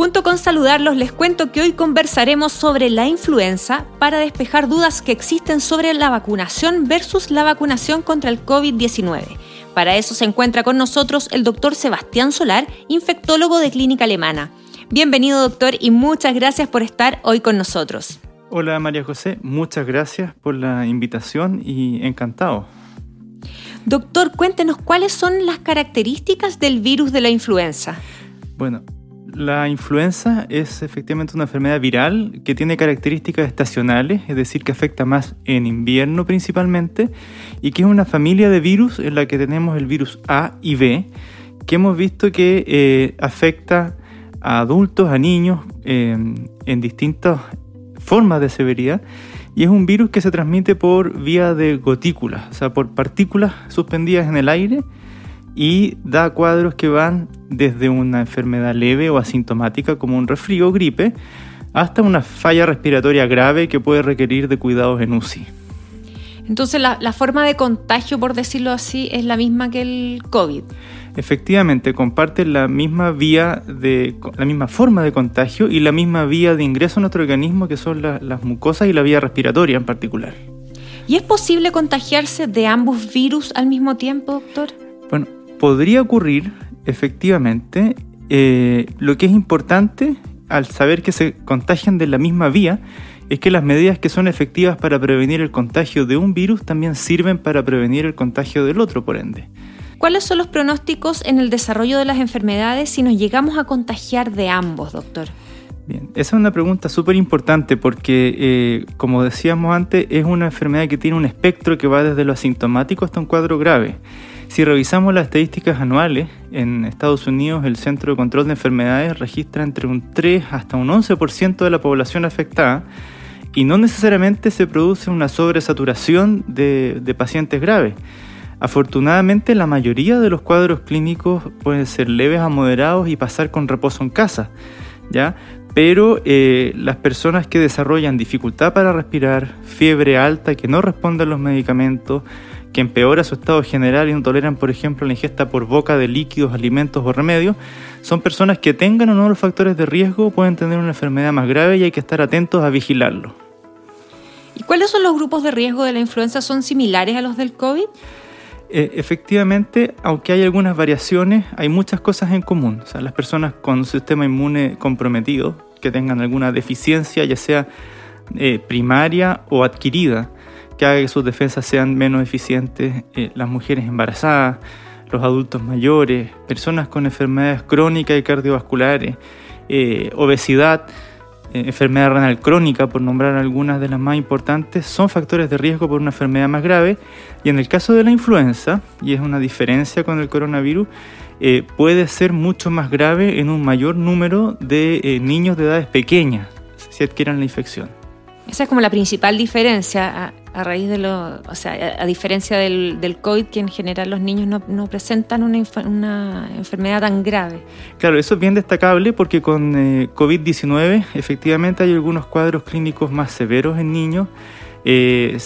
Junto con saludarlos, les cuento que hoy conversaremos sobre la influenza para despejar dudas que existen sobre la vacunación versus la vacunación contra el COVID-19. Para eso se encuentra con nosotros el doctor Sebastián Solar, infectólogo de Clínica Alemana. Bienvenido doctor y muchas gracias por estar hoy con nosotros. Hola María José, muchas gracias por la invitación y encantado. Doctor, cuéntenos cuáles son las características del virus de la influenza. Bueno, la influenza es efectivamente una enfermedad viral que tiene características estacionales, es decir, que afecta más en invierno principalmente, y que es una familia de virus en la que tenemos el virus A y B, que hemos visto que eh, afecta a adultos, a niños, eh, en distintas formas de severidad, y es un virus que se transmite por vía de gotículas, o sea, por partículas suspendidas en el aire, y da cuadros que van desde una enfermedad leve o asintomática como un resfrío o gripe hasta una falla respiratoria grave que puede requerir de cuidados en UCI. Entonces la, forma de contagio, por decirlo así, es la misma que el COVID. Efectivamente, comparte la misma vía de la misma forma de contagio y la misma vía de ingreso a nuestro organismo que son las mucosas y la vía respiratoria en particular. ¿Y es posible contagiarse de ambos virus al mismo tiempo, doctor? Bueno, podría ocurrir, efectivamente. Eh, lo que es importante al saber que se contagian de la misma vía es que las medidas que son efectivas para prevenir el contagio de un virus también sirven para prevenir el contagio del otro, por ende. ¿Cuáles son los pronósticos en el desarrollo de las enfermedades si nos llegamos a contagiar de ambos, doctor? Bien, esa es una pregunta súper importante porque, eh, como decíamos antes, es una enfermedad que tiene un espectro que va desde lo asintomático hasta un cuadro grave. Si revisamos las estadísticas anuales, en Estados Unidos el Centro de Control de Enfermedades registra entre un 3 hasta un 11% de la población afectada y no necesariamente se produce una sobresaturación de, de pacientes graves. Afortunadamente la mayoría de los cuadros clínicos pueden ser leves a moderados y pasar con reposo en casa, ¿ya? Pero eh, las personas que desarrollan dificultad para respirar, fiebre alta que no responden a los medicamentos, que empeora su estado general y no toleran, por ejemplo, la ingesta por boca de líquidos, alimentos o remedios, son personas que tengan o no los factores de riesgo, pueden tener una enfermedad más grave y hay que estar atentos a vigilarlo. ¿Y cuáles son los grupos de riesgo de la influenza? ¿Son similares a los del COVID? Eh, efectivamente, aunque hay algunas variaciones, hay muchas cosas en común. O sea, las personas con un sistema inmune comprometido, que tengan alguna deficiencia, ya sea eh, primaria o adquirida, que haga que sus defensas sean menos eficientes, eh, las mujeres embarazadas, los adultos mayores, personas con enfermedades crónicas y cardiovasculares, eh, obesidad, eh, enfermedad renal crónica, por nombrar algunas de las más importantes, son factores de riesgo por una enfermedad más grave. Y en el caso de la influenza, y es una diferencia con el coronavirus, puede ser mucho más grave en un mayor número de niños de edades pequeñas si adquieren la infección. Esa es como la principal diferencia a, raíz de lo, o sea, a, diferencia del, del, COVID, que en general los niños no, no presentan una, una, enfermedad tan grave. Claro, eso es bien destacable porque con eh, COVID-19 efectivamente hay algunos cuadros clínicos más severos en niños, eh,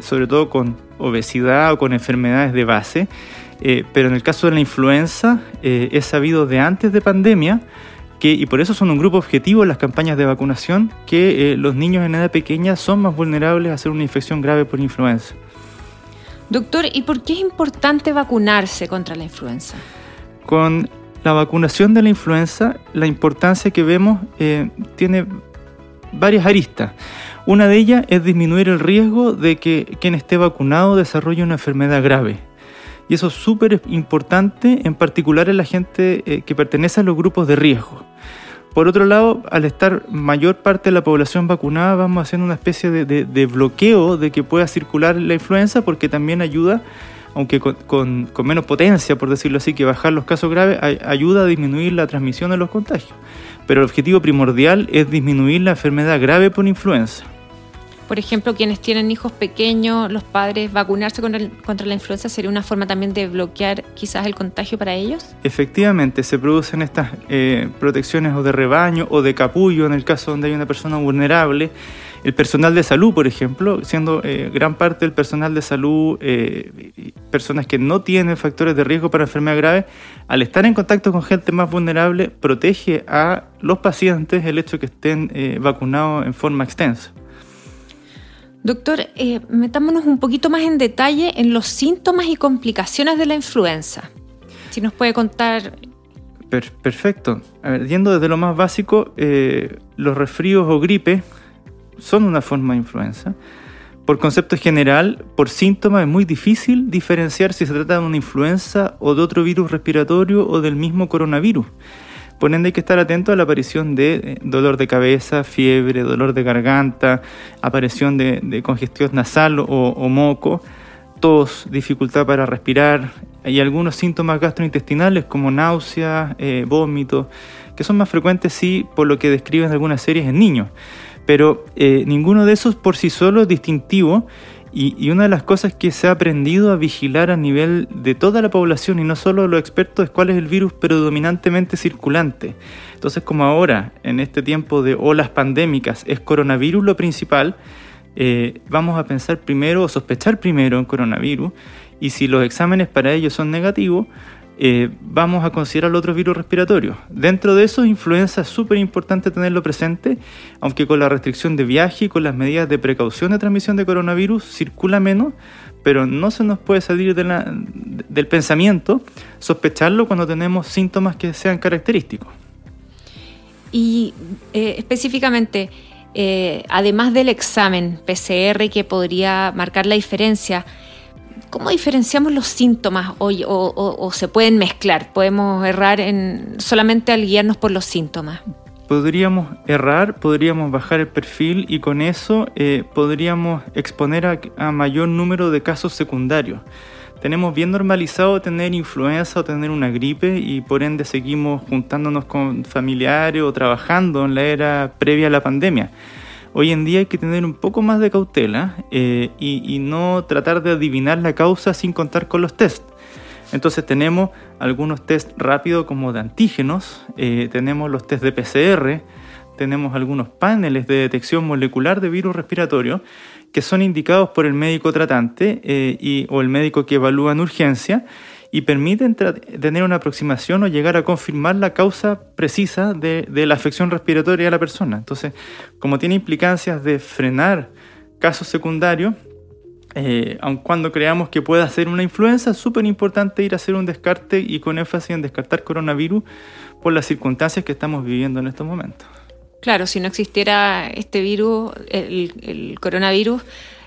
sobre todo con obesidad o con enfermedades de base. Eh, pero en el caso de la influenza, es sabido de antes de pandemia y por eso son un grupo objetivo las campañas de vacunación, que eh, los niños en edad pequeña son más vulnerables a hacer una infección grave por influenza. Doctor, ¿y por qué es importante vacunarse contra la influenza? Con la vacunación de la influenza, la importancia que vemos eh, tiene varias aristas. Una de ellas es disminuir el riesgo de que quien esté vacunado desarrolle una enfermedad grave. Y eso es súper importante, en particular en la gente eh, que pertenece a los grupos de riesgo. Por otro lado, al estar mayor parte de la población vacunada, vamos haciendo una especie de, bloqueo de que pueda circular la influenza, porque también ayuda, aunque con, menos potencia, por decirlo así, que bajar los casos graves, ayuda a disminuir la transmisión de los contagios. Pero el objetivo primordial es disminuir la enfermedad grave por influenza. Por ejemplo, quienes tienen hijos pequeños, los padres, vacunarse contra, la influenza sería una forma también de bloquear quizás el contagio para ellos? Efectivamente, se producen estas eh, protecciones o de rebaño o de capullo en el caso donde hay una persona vulnerable. El personal de salud, por ejemplo, siendo eh, gran parte del personal de salud eh, personas que no tienen factores de riesgo para enfermedad grave, al estar en contacto con gente más vulnerable, protege a los pacientes el hecho de que estén eh, vacunados en forma extensa. Doctor, metámonos un poquito más en detalle en los síntomas y complicaciones de la influenza. Si nos puede contar perfecto. A yendo desde lo más básico, los resfríos o gripe son una forma de influenza. Por concepto general, por síntomas es muy difícil diferenciar si se trata de una influenza o de otro virus respiratorio o del mismo coronavirus. Por ende hay que estar atento a la aparición de eh, dolor de cabeza, fiebre, dolor de garganta, aparición de, congestión nasal o, moco, tos, dificultad para respirar. Y algunos síntomas gastrointestinales como náuseas, eh, vómitos, que son más frecuentes sí por lo que describen algunas series en niños. Pero eh, ninguno de esos por sí solo es distintivo y, una de las cosas que se ha aprendido a vigilar a nivel de toda la población y no solo los expertos es cuál es el virus predominantemente circulante. Entonces como ahora, en este tiempo de olas pandémicas, es coronavirus lo principal, eh, vamos a pensar primero o sospechar primero en coronavirus y si los exámenes para ello son negativos, eh, vamos a considerar otros virus respiratorios. Dentro de eso, influenza es súper importante tenerlo presente, aunque con la restricción de viaje y con las medidas de precaución de transmisión de coronavirus circula menos, pero no se nos puede salir del pensamiento sospecharlo cuando tenemos síntomas que sean característicos. Y eh, específicamente, eh, además del examen PCR que podría marcar la diferencia, ¿Cómo diferenciamos los síntomas o, se pueden mezclar? ¿Podemos errar en, solamente al guiarnos por los síntomas? Podríamos errar, podríamos bajar el perfil y con eso eh, podríamos exponer a, a mayor número de casos secundarios tenemos bien normalizado tener influenza o tener una gripe y por ende seguimos juntándonos con familiares o trabajando en la era previa a la pandemia. Hoy en día hay que tener un poco más de cautela eh, y, no tratar de adivinar la causa sin contar con los test. Entonces tenemos algunos test rápidos como de antígenos, eh, tenemos los test de PCR, tenemos algunos paneles de detección molecular de virus respiratorio que son indicados por el médico tratante eh, o el médico que evalúa en urgencia y permiten tener una aproximación o llegar a confirmar la causa precisa de, la afección respiratoria de la persona. Entonces, como tiene implicancias de frenar casos secundarios, eh, aun cuando creamos que pueda ser una influenza, es súper importante ir a hacer un descarte y con énfasis en descartar coronavirus por las circunstancias que estamos viviendo en estos momentos. Claro, si no existiera este virus, el coronavirus,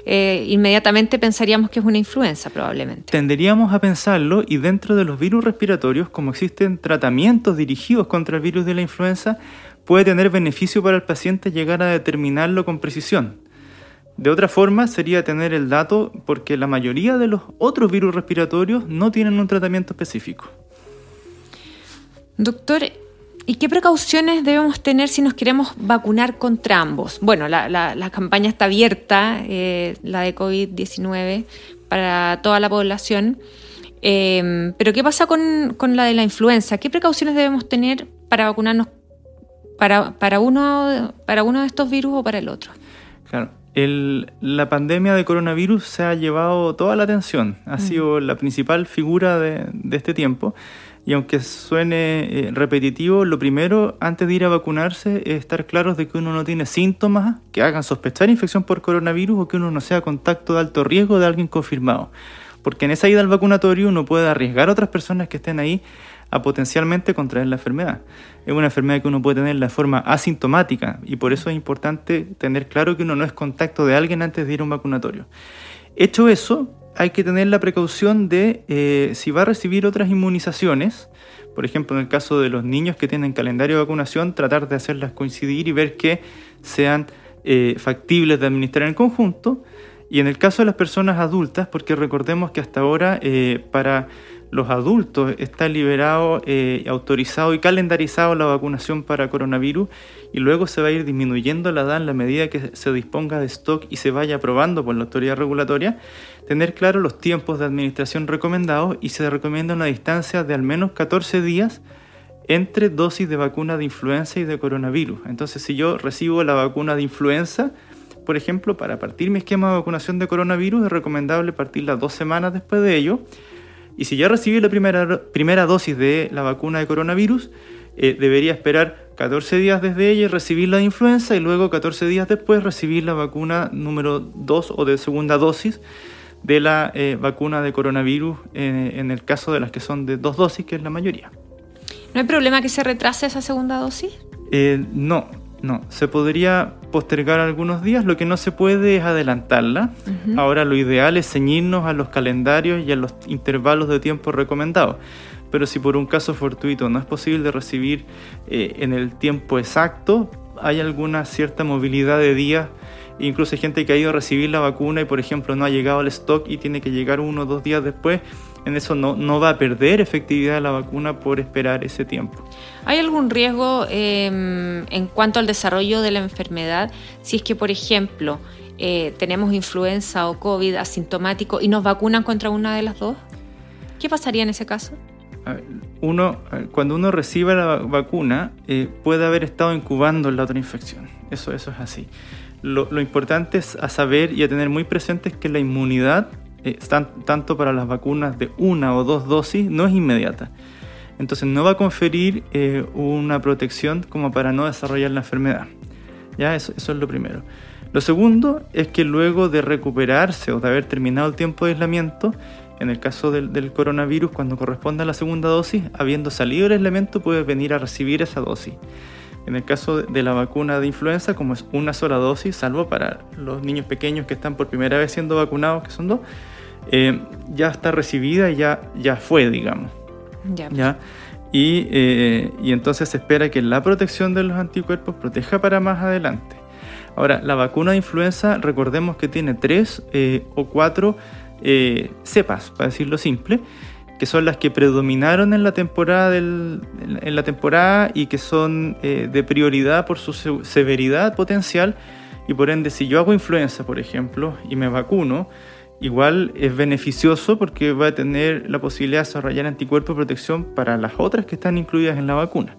eh, inmediatamente pensaríamos que es una influenza probablemente. Tenderíamos a pensarlo y dentro de los virus respiratorios, como existen tratamientos dirigidos contra el virus de la influenza, puede tener beneficio para el paciente llegar a determinarlo con precisión. De otra forma sería tener el dato porque la mayoría de los otros virus respiratorios no tienen un tratamiento específico. Doctor, ¿Y qué precauciones debemos tener si nos queremos vacunar contra ambos? Bueno, la, campaña está abierta, eh, la de COVID-19, para toda la población. Em, pero ¿qué pasa con, la de la influenza? ¿Qué precauciones debemos tener para vacunarnos para, para, uno, para uno de estos virus o para el otro? Claro. la pandemia de coronavirus se ha llevado toda la atención, ha mm. sido la principal figura de, de este tiempo. Y aunque suene eh, repetitivo, lo primero antes de ir a vacunarse es estar claros de que uno no tiene síntomas que hagan sospechar infección por coronavirus o que uno no sea contacto de alto riesgo de alguien confirmado. Porque en esa ida al vacunatorio uno puede arriesgar a otras personas que estén ahí a potencialmente contraer la enfermedad. Es una enfermedad que uno puede tener de forma asintomática y por eso es importante tener claro que uno no es contacto de alguien antes de ir a un vacunatorio. Hecho eso, hay que tener la precaución de eh, si va a recibir otras inmunizaciones, por ejemplo, en el caso de los niños que tienen calendario de vacunación, tratar de hacerlas coincidir y ver que sean eh, factibles de administrar en conjunto. Y en el caso de las personas adultas, porque recordemos que hasta ahora eh, para los adultos está liberado, eh, autorizado y calendarizado la vacunación para coronavirus y luego se va a ir disminuyendo la edad en la medida que se disponga de stock y se vaya aprobando por la autoridad regulatoria, tener claro los tiempos de administración recomendados y se recomienda una distancia de al menos 14 días entre dosis de vacuna de influenza y de coronavirus. Entonces, si yo recibo la vacuna de influenza, por ejemplo, para partir mi esquema de vacunación de coronavirus es recomendable partirla dos semanas después de ello y si ya recibí la primera, primera dosis de la vacuna de coronavirus, eh, debería esperar 14 días desde ella y recibir la influenza y luego 14 días después recibir la vacuna número 2 o de segunda dosis de la eh, vacuna de coronavirus eh, en el caso de las que son de dos dosis, que es la mayoría. ¿No hay problema que se retrase esa segunda dosis? no, no, se podría postergar algunos días, lo que no se puede es adelantarla. Ahora lo ideal es ceñirnos a los calendarios y a los intervalos de tiempo recomendados. Pero si por un caso fortuito no es posible recibir eh, en el tiempo exacto, hay alguna cierta movilidad de días. Incluso hay gente que ha ido a recibir la vacuna y por ejemplo no ha llegado al stock y tiene que llegar uno o dos días después en eso no, no va a perder efectividad la vacuna por esperar ese tiempo. ¿Hay algún riesgo em, en cuanto al desarrollo de la enfermedad si es que, por ejemplo, eh, tenemos influenza o COVID asintomático y nos vacunan contra una de las dos? ¿Qué pasaría en ese caso? Uno, cuando uno recibe la vacuna, eh, puede haber estado incubando la otra infección. Eso, eso es así. Lo, lo importante es a saber y a tener muy presente es que la inmunidad eh, tanto para las vacunas de una o dos dosis, no es inmediata. Entonces no va a conferir eh, una protección como para no desarrollar la enfermedad. ¿Ya? Eso, eso es lo primero. Lo segundo es que luego de recuperarse o de haber terminado el tiempo de aislamiento, en el caso del, coronavirus, cuando corresponda a la segunda dosis, habiendo salido el aislamiento, puede venir a recibir esa dosis. En el caso de la vacuna de influenza, como es una sola dosis, salvo para los niños pequeños que están por primera vez siendo vacunados, que son dos, eh, ya está recibida y ya, ya fue, digamos. Ya. Y, eh, y, entonces se espera que la protección de los anticuerpos proteja para más adelante. Ahora, la vacuna de influenza, recordemos que tiene tres eh, o cuatro cepas, para decirlo simple, que son las que predominaron en la temporada, del, en la temporada y que son de prioridad por su severidad potencial. Y por ende, si yo hago influenza, por ejemplo, y me vacuno, igual es beneficioso porque va a tener la posibilidad de desarrollar anticuerpos de protección para las otras que están incluidas en la vacuna.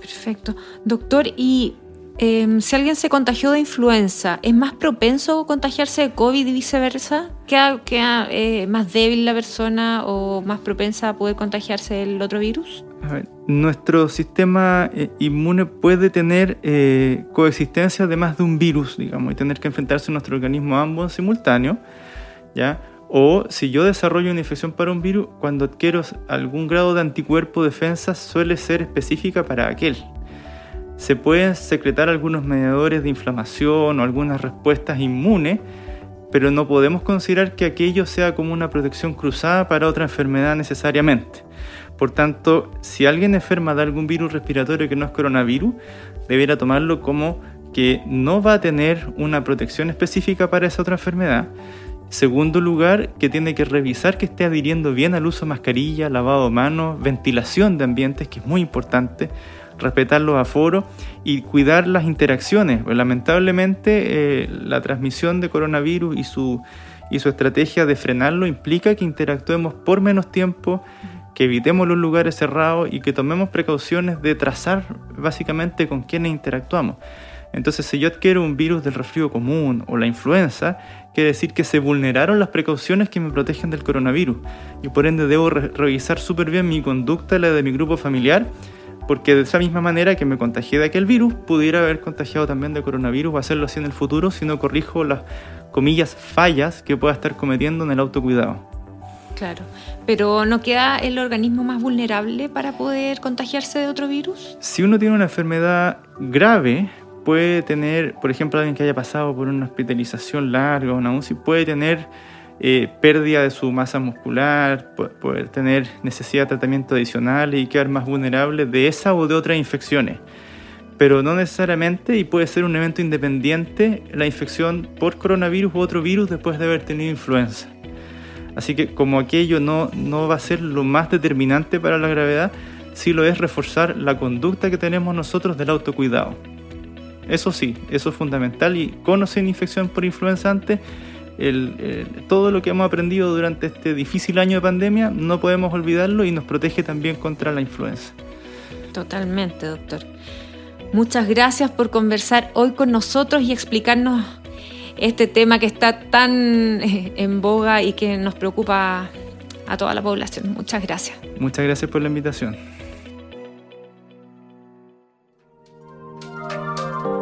Perfecto. Doctor, ¿y em, si alguien se contagió de influenza, ¿es más propenso a contagiarse de COVID y viceversa? ¿Queda, eh, más débil la persona o más propensa a poder contagiarse del otro virus? nuestro sistema eh, inmune puede tener eh, coexistencia de más de un virus, digamos, y tener que enfrentarse a nuestro organismo ambos en simultáneo, ¿ya? O si yo desarrollo una infección para un virus, cuando adquiero algún grado de anticuerpo defensa suele ser específica para aquel. Se pueden secretar algunos mediadores de inflamación o algunas respuestas inmunes, pero no podemos considerar que aquello sea como una protección cruzada para otra enfermedad necesariamente. Por tanto, si alguien enferma de algún virus respiratorio que no es coronavirus, debería tomarlo como que no va a tener una protección específica para esa otra enfermedad. Segundo lugar, que tiene que revisar que esté adhiriendo bien al uso de mascarilla, lavado de manos, ventilación de ambientes, que es muy importante, respetar los aforos y cuidar las interacciones. Lamentablemente, eh, la transmisión de coronavirus y su, y su estrategia de frenarlo implica que interactuemos por menos tiempo, que evitemos los lugares cerrados y que tomemos precauciones de trazar básicamente con quienes interactuamos. Entonces, si yo adquiero un virus del resfrío común o la influenza, quiere decir que se vulneraron las precauciones que me protegen del coronavirus y por ende debo revisar súper bien mi conducta, la de mi grupo familiar, porque de esa misma manera que me contagié de aquel virus, pudiera haber contagiado también de coronavirus o hacerlo así en el futuro si no corrijo las comillas fallas que pueda estar cometiendo en el autocuidado. Claro, pero ¿no queda el organismo más vulnerable para poder contagiarse de otro virus? Si uno tiene una enfermedad grave, puede tener, por ejemplo, alguien que haya pasado por una hospitalización larga o una UCI, puede tener eh, pérdida de su masa muscular, puede, tener necesidad de tratamiento adicional y quedar más vulnerable de esa o de otras infecciones. Pero no necesariamente, y puede ser un evento independiente, la infección por coronavirus u otro virus después de haber tenido influenza. Así que como aquello no, no va a ser lo más determinante para la gravedad, sí lo es reforzar la conducta que tenemos nosotros del autocuidado. Eso sí, eso es fundamental y con o sin infección por influenza antes, todo lo que hemos aprendido durante este difícil año de pandemia no podemos olvidarlo y nos protege también contra la influenza. Totalmente, doctor. Muchas gracias por conversar hoy con nosotros y explicarnos este tema que está tan eh, en boga y que nos preocupa a toda la población. Muchas gracias. Muchas gracias por la invitación.